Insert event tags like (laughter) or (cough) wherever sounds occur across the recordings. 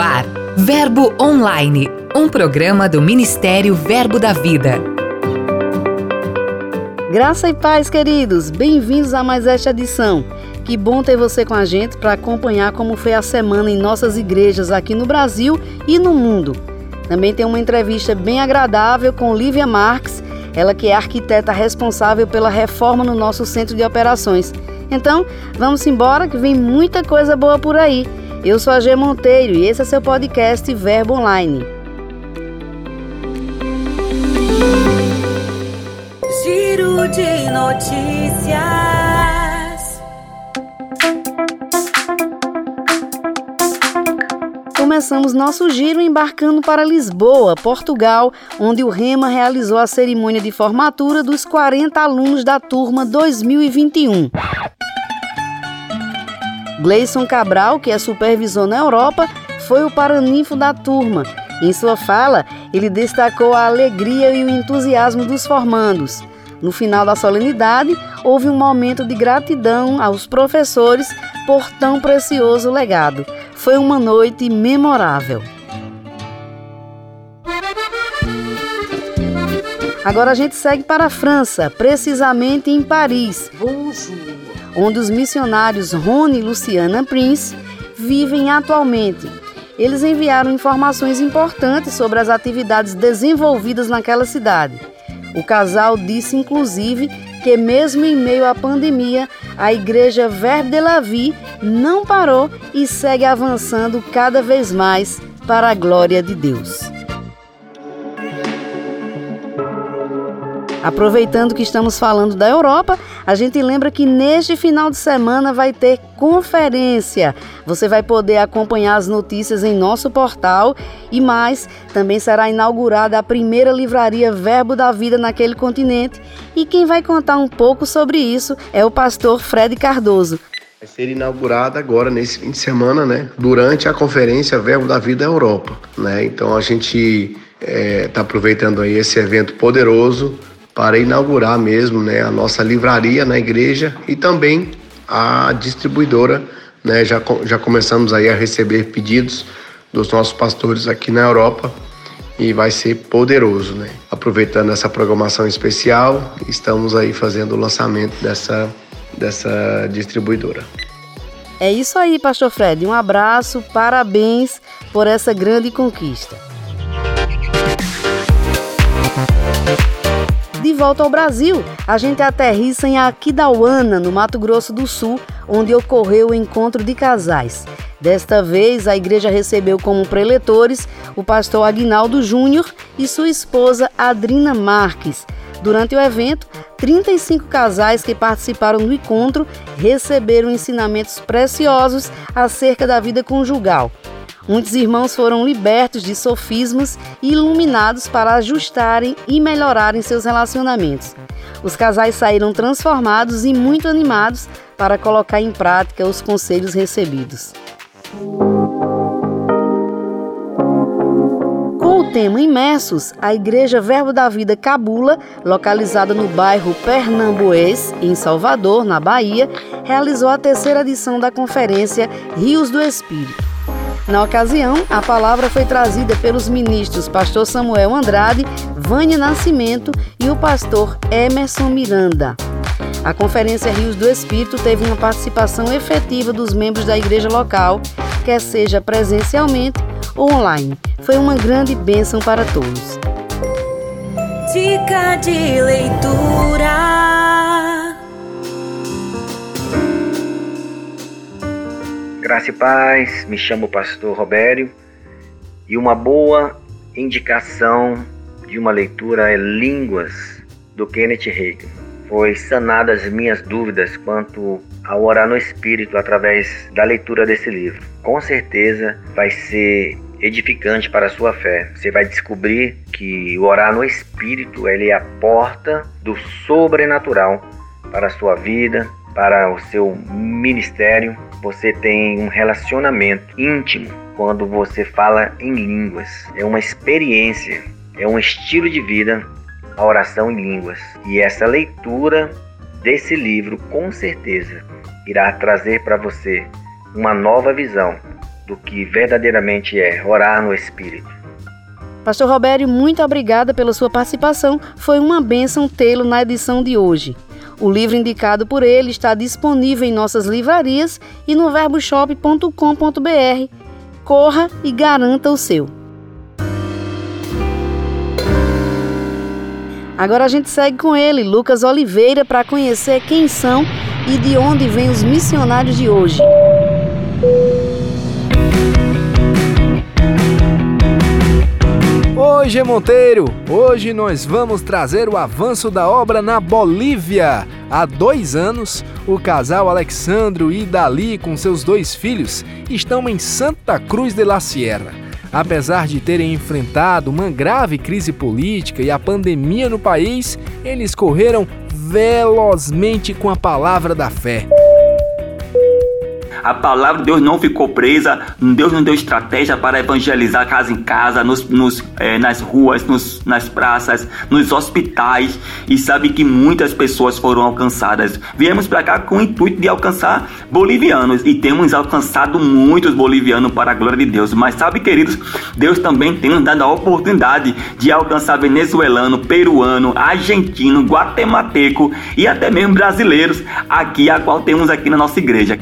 ar, Verbo Online, um programa do Ministério Verbo da Vida. Graça e paz, queridos, bem-vindos a mais esta edição. Que bom ter você com a gente para acompanhar como foi a semana em nossas igrejas aqui no Brasil e no mundo. Também tem uma entrevista bem agradável com Lívia Marques, ela que é arquiteta responsável pela reforma no nosso centro de operações. Então, vamos embora que vem muita coisa boa por aí. Eu sou a G Monteiro e esse é seu podcast Verbo Online. Giro de notícias. Começamos nosso giro embarcando para Lisboa, Portugal, onde o Rema realizou a cerimônia de formatura dos 40 alunos da turma 2021. Gleison Cabral, que é supervisor na Europa, foi o paraninfo da turma. Em sua fala, ele destacou a alegria e o entusiasmo dos formandos. No final da solenidade, houve um momento de gratidão aos professores por tão precioso legado. Foi uma noite memorável. Agora a gente segue para a França, precisamente em Paris. Bonjour onde os missionários Rony e Luciana Prince vivem atualmente. Eles enviaram informações importantes sobre as atividades desenvolvidas naquela cidade. O casal disse, inclusive, que mesmo em meio à pandemia, a igreja Verbe de la Vie não parou e segue avançando cada vez mais para a glória de Deus. Aproveitando que estamos falando da Europa, a gente lembra que neste final de semana vai ter conferência. Você vai poder acompanhar as notícias em nosso portal e mais, também será inaugurada a primeira livraria Verbo da Vida naquele continente. E quem vai contar um pouco sobre isso é o pastor Fred Cardoso. Vai ser inaugurada agora nesse fim de semana, né? Durante a conferência Verbo da Vida Europa, né? Então a gente está é, tá aproveitando aí esse evento poderoso para inaugurar mesmo né, a nossa livraria na igreja e também a distribuidora. Né, já, já começamos aí a receber pedidos dos nossos pastores aqui na Europa e vai ser poderoso, né? Aproveitando essa programação especial, estamos aí fazendo o lançamento dessa, dessa distribuidora. É isso aí, Pastor Fred. Um abraço, parabéns por essa grande conquista. De volta ao Brasil, a gente aterrissa em Aquidauana, no Mato Grosso do Sul, onde ocorreu o encontro de casais. Desta vez, a igreja recebeu como preletores o pastor Aguinaldo Júnior e sua esposa Adrina Marques. Durante o evento, 35 casais que participaram do encontro receberam ensinamentos preciosos acerca da vida conjugal. Muitos irmãos foram libertos de sofismas e iluminados para ajustarem e melhorarem seus relacionamentos. Os casais saíram transformados e muito animados para colocar em prática os conselhos recebidos. Com o tema Imersos, a Igreja Verbo da Vida Cabula, localizada no bairro Pernambuês, em Salvador, na Bahia, realizou a terceira edição da conferência Rios do Espírito. Na ocasião, a palavra foi trazida pelos ministros Pastor Samuel Andrade, Vânia Nascimento e o pastor Emerson Miranda. A Conferência Rios do Espírito teve uma participação efetiva dos membros da igreja local, quer seja presencialmente ou online. Foi uma grande bênção para todos. Dica de leitura. Graça e paz, me chamo Pastor Robério e uma boa indicação de uma leitura é Línguas, do Kenneth Hagin. Foi sanadas minhas dúvidas quanto ao orar no Espírito através da leitura desse livro. Com certeza vai ser edificante para a sua fé. Você vai descobrir que orar no Espírito ele é a porta do sobrenatural para a sua vida, para o seu ministério, você tem um relacionamento íntimo quando você fala em línguas. É uma experiência, é um estilo de vida a oração em línguas. E essa leitura desse livro com certeza irá trazer para você uma nova visão do que verdadeiramente é orar no Espírito. Pastor Robério, muito obrigada pela sua participação. Foi uma bênção tê-lo na edição de hoje. O livro indicado por ele está disponível em nossas livrarias e no verboshop.com.br. Corra e garanta o seu. Agora a gente segue com ele, Lucas Oliveira, para conhecer quem são e de onde vêm os missionários de hoje. G Monteiro! Hoje nós vamos trazer o avanço da obra na Bolívia. Há dois anos, o casal Alexandro e Dali, com seus dois filhos, estão em Santa Cruz de la Sierra. Apesar de terem enfrentado uma grave crise política e a pandemia no país, eles correram velozmente com a palavra da fé. A palavra de Deus não ficou presa, Deus não deu estratégia para evangelizar casa em casa, nos, nos é, nas ruas, nos, nas praças, nos hospitais, e sabe que muitas pessoas foram alcançadas. Viemos para cá com o intuito de alcançar bolivianos e temos alcançado muitos bolivianos para a glória de Deus. Mas sabe, queridos, Deus também tem nos dado a oportunidade de alcançar venezuelano, peruano, argentino, guatemalteco e até mesmo brasileiros aqui, a qual temos aqui na nossa igreja.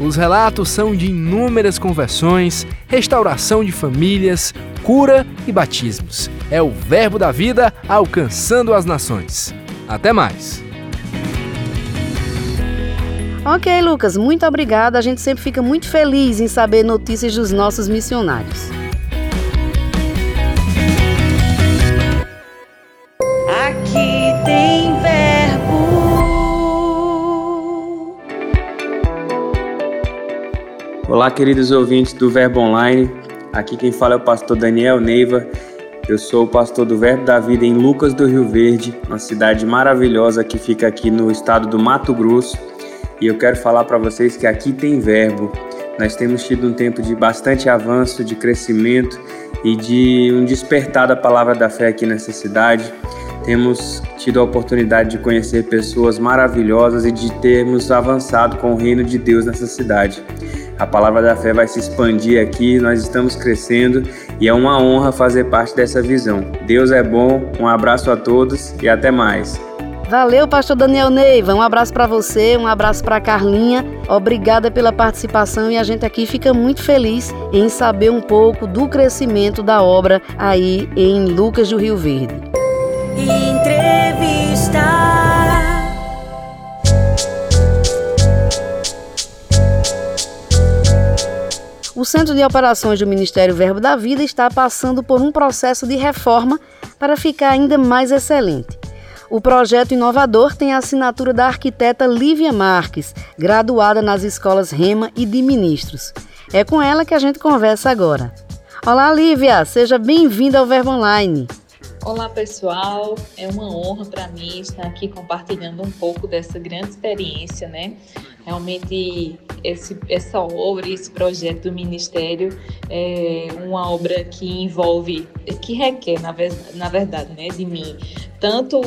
Os relatos são de inúmeras conversões, restauração de famílias, cura e batismos. É o Verbo da Vida alcançando as nações. Até mais! Ok, Lucas, muito obrigada. A gente sempre fica muito feliz em saber notícias dos nossos missionários. Olá, queridos ouvintes do Verbo Online. Aqui quem fala é o pastor Daniel Neiva. Eu sou o pastor do Verbo da Vida em Lucas do Rio Verde, uma cidade maravilhosa que fica aqui no estado do Mato Grosso. E eu quero falar para vocês que aqui tem verbo. Nós temos tido um tempo de bastante avanço, de crescimento e de um despertar da palavra da fé aqui nessa cidade. Temos tido a oportunidade de conhecer pessoas maravilhosas e de termos avançado com o reino de Deus nessa cidade. A palavra da fé vai se expandir aqui, nós estamos crescendo e é uma honra fazer parte dessa visão. Deus é bom, um abraço a todos e até mais. Valeu, pastor Daniel Neiva. Um abraço para você, um abraço para Carlinha. Obrigada pela participação e a gente aqui fica muito feliz em saber um pouco do crescimento da obra aí em Lucas do Rio Verde. O Centro de Operações do Ministério Verbo da Vida está passando por um processo de reforma para ficar ainda mais excelente. O projeto inovador tem a assinatura da arquiteta Lívia Marques, graduada nas escolas Rema e de Ministros. É com ela que a gente conversa agora. Olá, Lívia, seja bem-vinda ao Verbo Online. Olá pessoal, é uma honra para mim estar aqui compartilhando um pouco dessa grande experiência, né? Realmente esse, essa obra, esse projeto do Ministério é uma obra que envolve, que requer, na, na verdade, né, de mim, tanto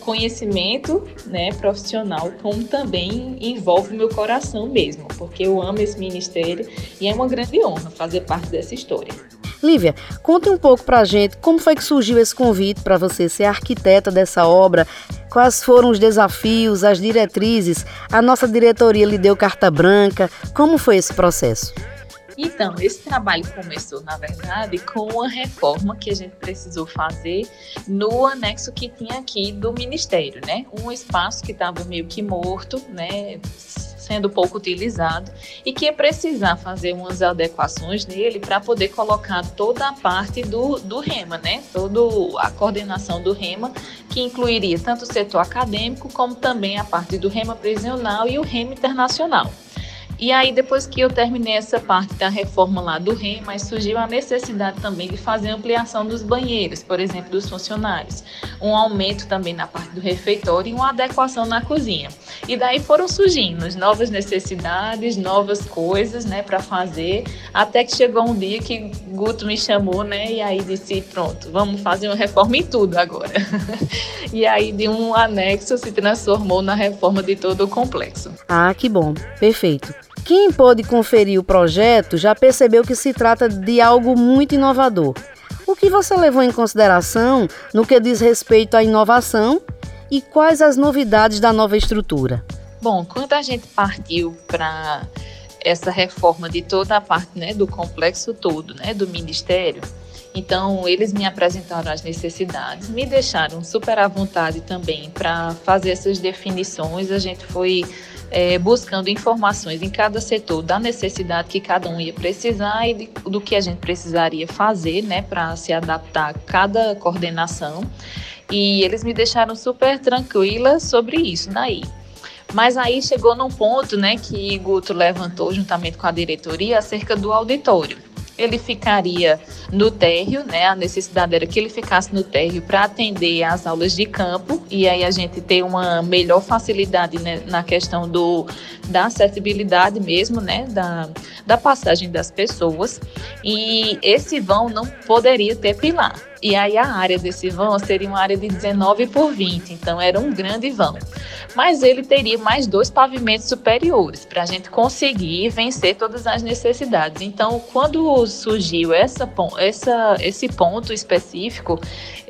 conhecimento né, profissional, como também envolve meu coração mesmo, porque eu amo esse ministério e é uma grande honra fazer parte dessa história. Lívia, conte um pouco para a gente como foi que surgiu esse convite para você ser arquiteta dessa obra, quais foram os desafios, as diretrizes, a nossa diretoria lhe deu carta branca, como foi esse processo? Então, esse trabalho começou, na verdade, com uma reforma que a gente precisou fazer no anexo que tinha aqui do Ministério, né? Um espaço que estava meio que morto, né? Sendo pouco utilizado e que ia precisar fazer umas adequações nele para poder colocar toda a parte do, do REMA, né? Toda a coordenação do REMA, que incluiria tanto o setor acadêmico como também a parte do REMA prisional e o REMA internacional. E aí, depois que eu terminei essa parte da reforma lá do REM, mas surgiu a necessidade também de fazer ampliação dos banheiros, por exemplo, dos funcionários. Um aumento também na parte do refeitório e uma adequação na cozinha. E daí foram surgindo novas necessidades, novas coisas, né, para fazer, até que chegou um dia que Guto me chamou, né, e aí disse, pronto, vamos fazer uma reforma em tudo agora. (laughs) e aí de um anexo se transformou na reforma de todo o complexo. Ah, que bom. Perfeito. Quem pôde conferir o projeto já percebeu que se trata de algo muito inovador. O que você levou em consideração no que diz respeito à inovação e quais as novidades da nova estrutura? Bom, quando a gente partiu para essa reforma de toda a parte né, do complexo todo, né, do Ministério, então, eles me apresentaram as necessidades, me deixaram super à vontade também para fazer essas definições. A gente foi é, buscando informações em cada setor da necessidade que cada um ia precisar e de, do que a gente precisaria fazer né, para se adaptar a cada coordenação. E eles me deixaram super tranquila sobre isso daí. Mas aí chegou num ponto né, que Guto levantou juntamente com a diretoria acerca do auditório ele ficaria no térreo, né? A necessidade era que ele ficasse no térreo para atender às aulas de campo e aí a gente ter uma melhor facilidade né, na questão do, da acessibilidade mesmo, né? Da, da passagem das pessoas. E esse vão não poderia ter pilar. E aí a área desse vão seria uma área de 19 por 20, então era um grande vão mas ele teria mais dois pavimentos superiores para a gente conseguir vencer todas as necessidades. Então, quando surgiu essa, essa, esse ponto específico,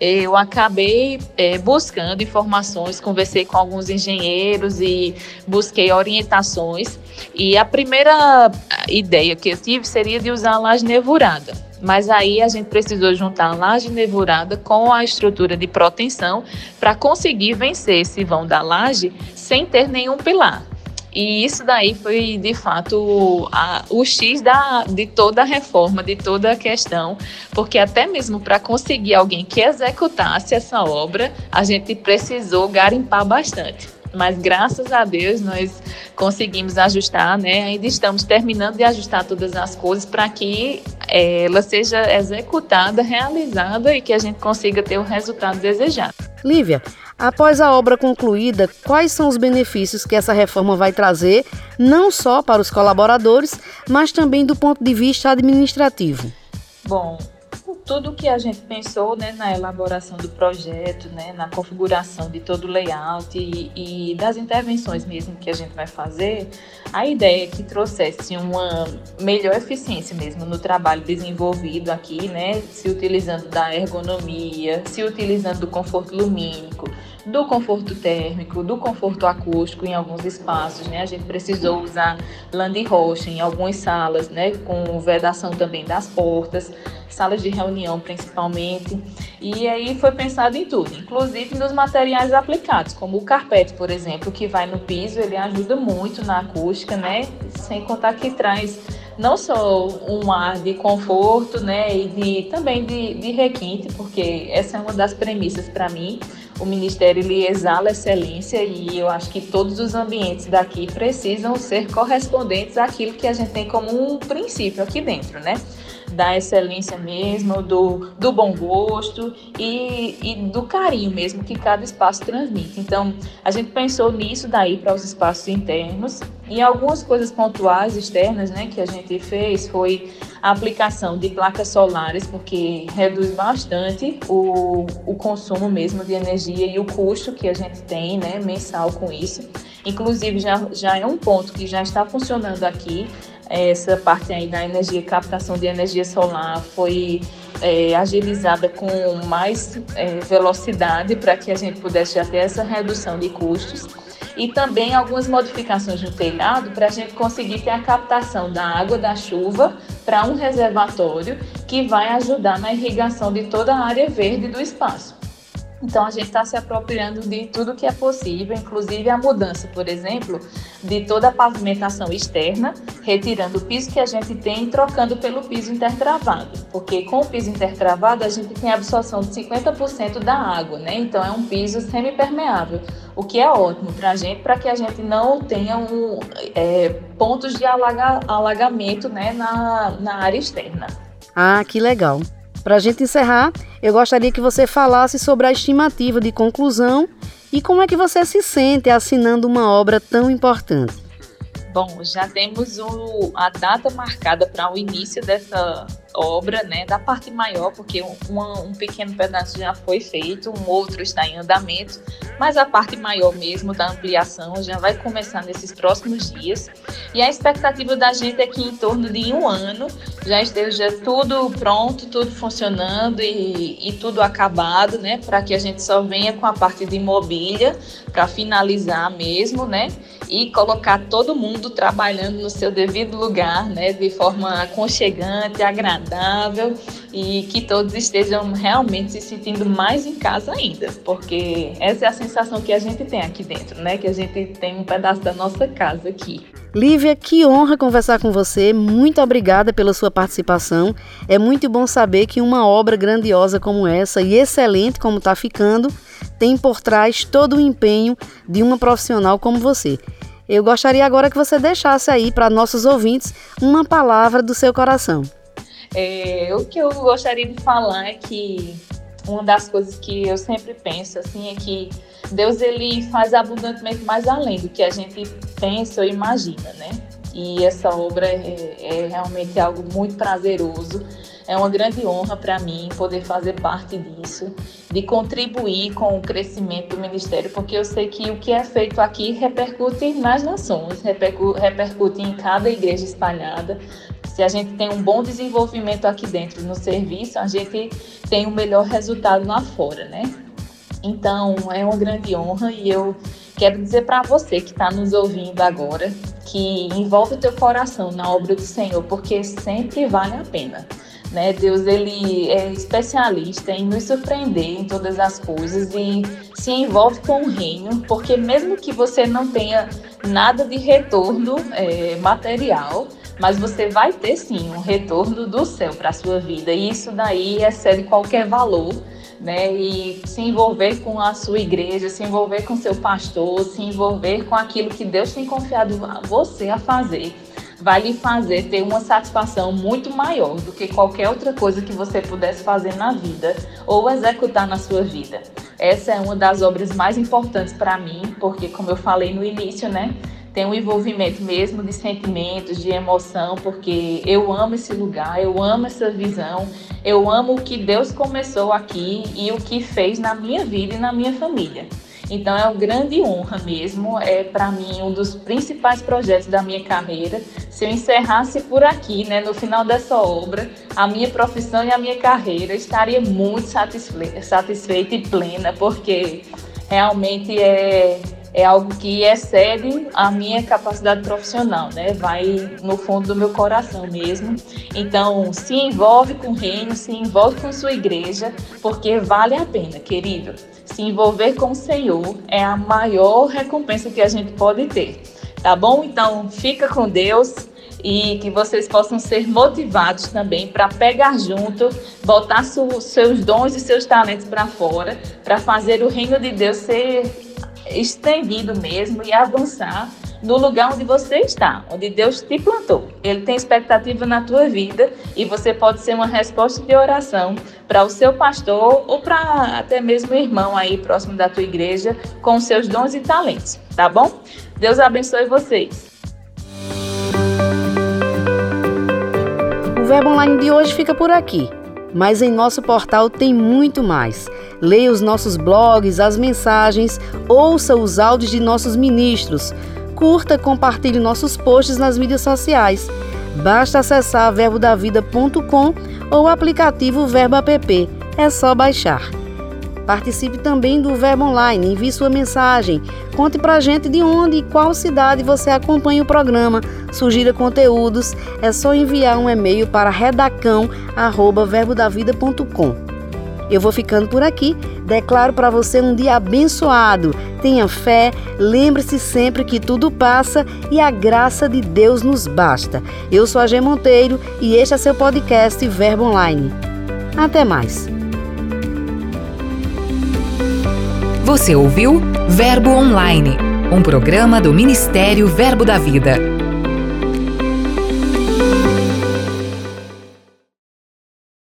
eu acabei é, buscando informações, conversei com alguns engenheiros e busquei orientações. E a primeira ideia que eu tive seria de usar a laje nevurada mas aí a gente precisou juntar a laje nevurada com a estrutura de proteção para conseguir vencer esse vão da laje sem ter nenhum pilar. E isso daí foi, de fato, a, o X da, de toda a reforma, de toda a questão, porque até mesmo para conseguir alguém que executasse essa obra, a gente precisou garimpar bastante mas graças a Deus nós conseguimos ajustar, né? Ainda estamos terminando de ajustar todas as coisas para que é, ela seja executada, realizada e que a gente consiga ter o resultado desejado. Lívia, após a obra concluída, quais são os benefícios que essa reforma vai trazer, não só para os colaboradores, mas também do ponto de vista administrativo? Bom, tudo que a gente pensou né, na elaboração do projeto, né, na configuração de todo o layout e, e, das intervenções mesmo que a gente vai fazer, a ideia é que trouxesse uma melhor eficiência mesmo no trabalho desenvolvido aqui, né, se utilizando da ergonomia, se utilizando do conforto lumínico, do conforto térmico, do conforto acústico em alguns espaços, né? A gente precisou usar land rocha em algumas salas, né? Com vedação também das portas salas de reunião principalmente. E aí foi pensado em tudo, inclusive nos materiais aplicados, como o carpete, por exemplo, que vai no piso, ele ajuda muito na acústica, né? Sem contar que traz não só um ar de conforto, né, e de, também de, de requinte, porque essa é uma das premissas para mim. O Ministério ele exala excelência e eu acho que todos os ambientes daqui precisam ser correspondentes àquilo que a gente tem como um princípio aqui dentro, né? Da excelência mesmo, do, do bom gosto e, e do carinho mesmo que cada espaço transmite. Então, a gente pensou nisso daí para os espaços internos e algumas coisas pontuais externas, né, que a gente fez foi a aplicação de placas solares, porque reduz bastante o, o consumo mesmo de energia e o custo que a gente tem, né, mensal com isso. Inclusive, já, já é um ponto que já está funcionando aqui essa parte aí da energia, captação de energia solar foi é, agilizada com mais é, velocidade para que a gente pudesse já ter essa redução de custos e também algumas modificações no telhado para a gente conseguir ter a captação da água da chuva para um reservatório que vai ajudar na irrigação de toda a área verde do espaço. Então a gente está se apropriando de tudo que é possível, inclusive a mudança, por exemplo, de toda a pavimentação externa, retirando o piso que a gente tem e trocando pelo piso intertravado, porque com o piso intertravado a gente tem a absorção de 50% da água, né? Então é um piso semipermeável, o que é ótimo para a gente, para que a gente não tenha um, é, pontos de alaga, alagamento né, na, na área externa. Ah, que legal! Para a gente encerrar, eu gostaria que você falasse sobre a estimativa de conclusão E como é que você se sente assinando uma obra tão importante? Bom, já temos o, a data marcada para o início dessa obra, né, da parte maior, porque um, pequeno pedaço já foi feito, um outro está em andamento, mas a parte maior mesmo da ampliação já vai começar nesses próximos dias. E a expectativa da gente é que em torno de um ano já esteja tudo pronto, tudo funcionando e, e tudo acabado, né, para que a gente só venha com a parte de mobília para finalizar mesmo, né, e colocar todo mundo trabalhando no seu devido lugar, né, de forma aconchegante, agradável agradável e que todos estejam realmente se sentindo mais em casa ainda, porque essa é a sensação que a gente tem aqui dentro, né? Que a gente tem um pedaço da nossa casa aqui. Lívia, que honra conversar com você. Muito obrigada pela sua participação. É muito bom saber que uma obra grandiosa como essa e excelente como está ficando tem por trás todo o empenho de uma profissional como você. Eu gostaria agora que você deixasse aí para nossos ouvintes uma palavra do seu coração. É, o que eu gostaria de falar é que uma das coisas que eu sempre penso assim é que Deus ele faz abundantemente mais além do que a gente pensa ou imagina, né? E essa obra é, é realmente algo muito prazeroso. É uma grande honra para mim poder fazer parte disso, de contribuir com o crescimento do ministério, porque eu sei que o que é feito aqui repercute nas nações, repercute em cada igreja espalhada, se a gente tem um bom desenvolvimento aqui dentro no serviço, a gente tem um melhor resultado lá fora, né? Então, é uma grande honra e eu quero dizer para você que está nos ouvindo agora que envolve o teu coração na obra do Senhor, porque sempre vale a pena. Né? Deus ele é especialista em nos surpreender em todas as coisas e se envolve com o reino, porque mesmo que você não tenha nada de retorno é, material, mas você vai ter sim um retorno do céu para a sua vida e isso daí excede qualquer valor. Né, e se envolver com a sua igreja, se envolver com seu pastor, se envolver com aquilo que Deus tem confiado a você a fazer, vai lhe fazer ter uma satisfação muito maior do que qualquer outra coisa que você pudesse fazer na vida ou executar na sua vida. Essa é uma das obras mais importantes para mim, porque como eu falei no início, né, tem um envolvimento mesmo de sentimentos, de emoção, porque eu amo esse lugar, eu amo essa visão, eu amo o que Deus começou aqui e o que fez na minha vida e na minha família. Então é uma grande honra mesmo, é para mim um dos principais projetos da minha carreira. Se eu encerrasse por aqui, né, no final dessa obra, a minha profissão e a minha carreira estaria muito satisfeita e plena, porque realmente é é algo que excede a minha capacidade profissional, né? Vai no fundo do meu coração mesmo. Então, se envolve com o reino, se envolve com sua igreja, porque vale a pena, querido. Se envolver com o Senhor é a maior recompensa que a gente pode ter. Tá bom? Então, fica com Deus e que vocês possam ser motivados também para pegar junto, botar seus dons e seus talentos para fora, para fazer o reino de Deus ser estendido mesmo e avançar no lugar onde você está, onde Deus te plantou. Ele tem expectativa na tua vida e você pode ser uma resposta de oração para o seu pastor ou para até mesmo irmão aí próximo da tua igreja com seus dons e talentos, tá bom? Deus abençoe vocês. O Verbo Online de hoje fica por aqui, mas em nosso portal tem muito mais leia os nossos blogs, as mensagens, ouça os áudios de nossos ministros, curta, compartilhe nossos posts nas mídias sociais. Basta acessar verbodavida.com ou o aplicativo Verbo App. É só baixar. Participe também do Verbo Online, envie sua mensagem, conte pra gente de onde e qual cidade você acompanha o programa, sugira conteúdos, é só enviar um e-mail para redacão@verbodavida.com. Eu vou ficando por aqui. Declaro para você um dia abençoado. Tenha fé, lembre-se sempre que tudo passa e a graça de Deus nos basta. Eu sou a G Monteiro e este é seu podcast Verbo Online. Até mais. Você ouviu Verbo Online, um programa do Ministério Verbo da Vida.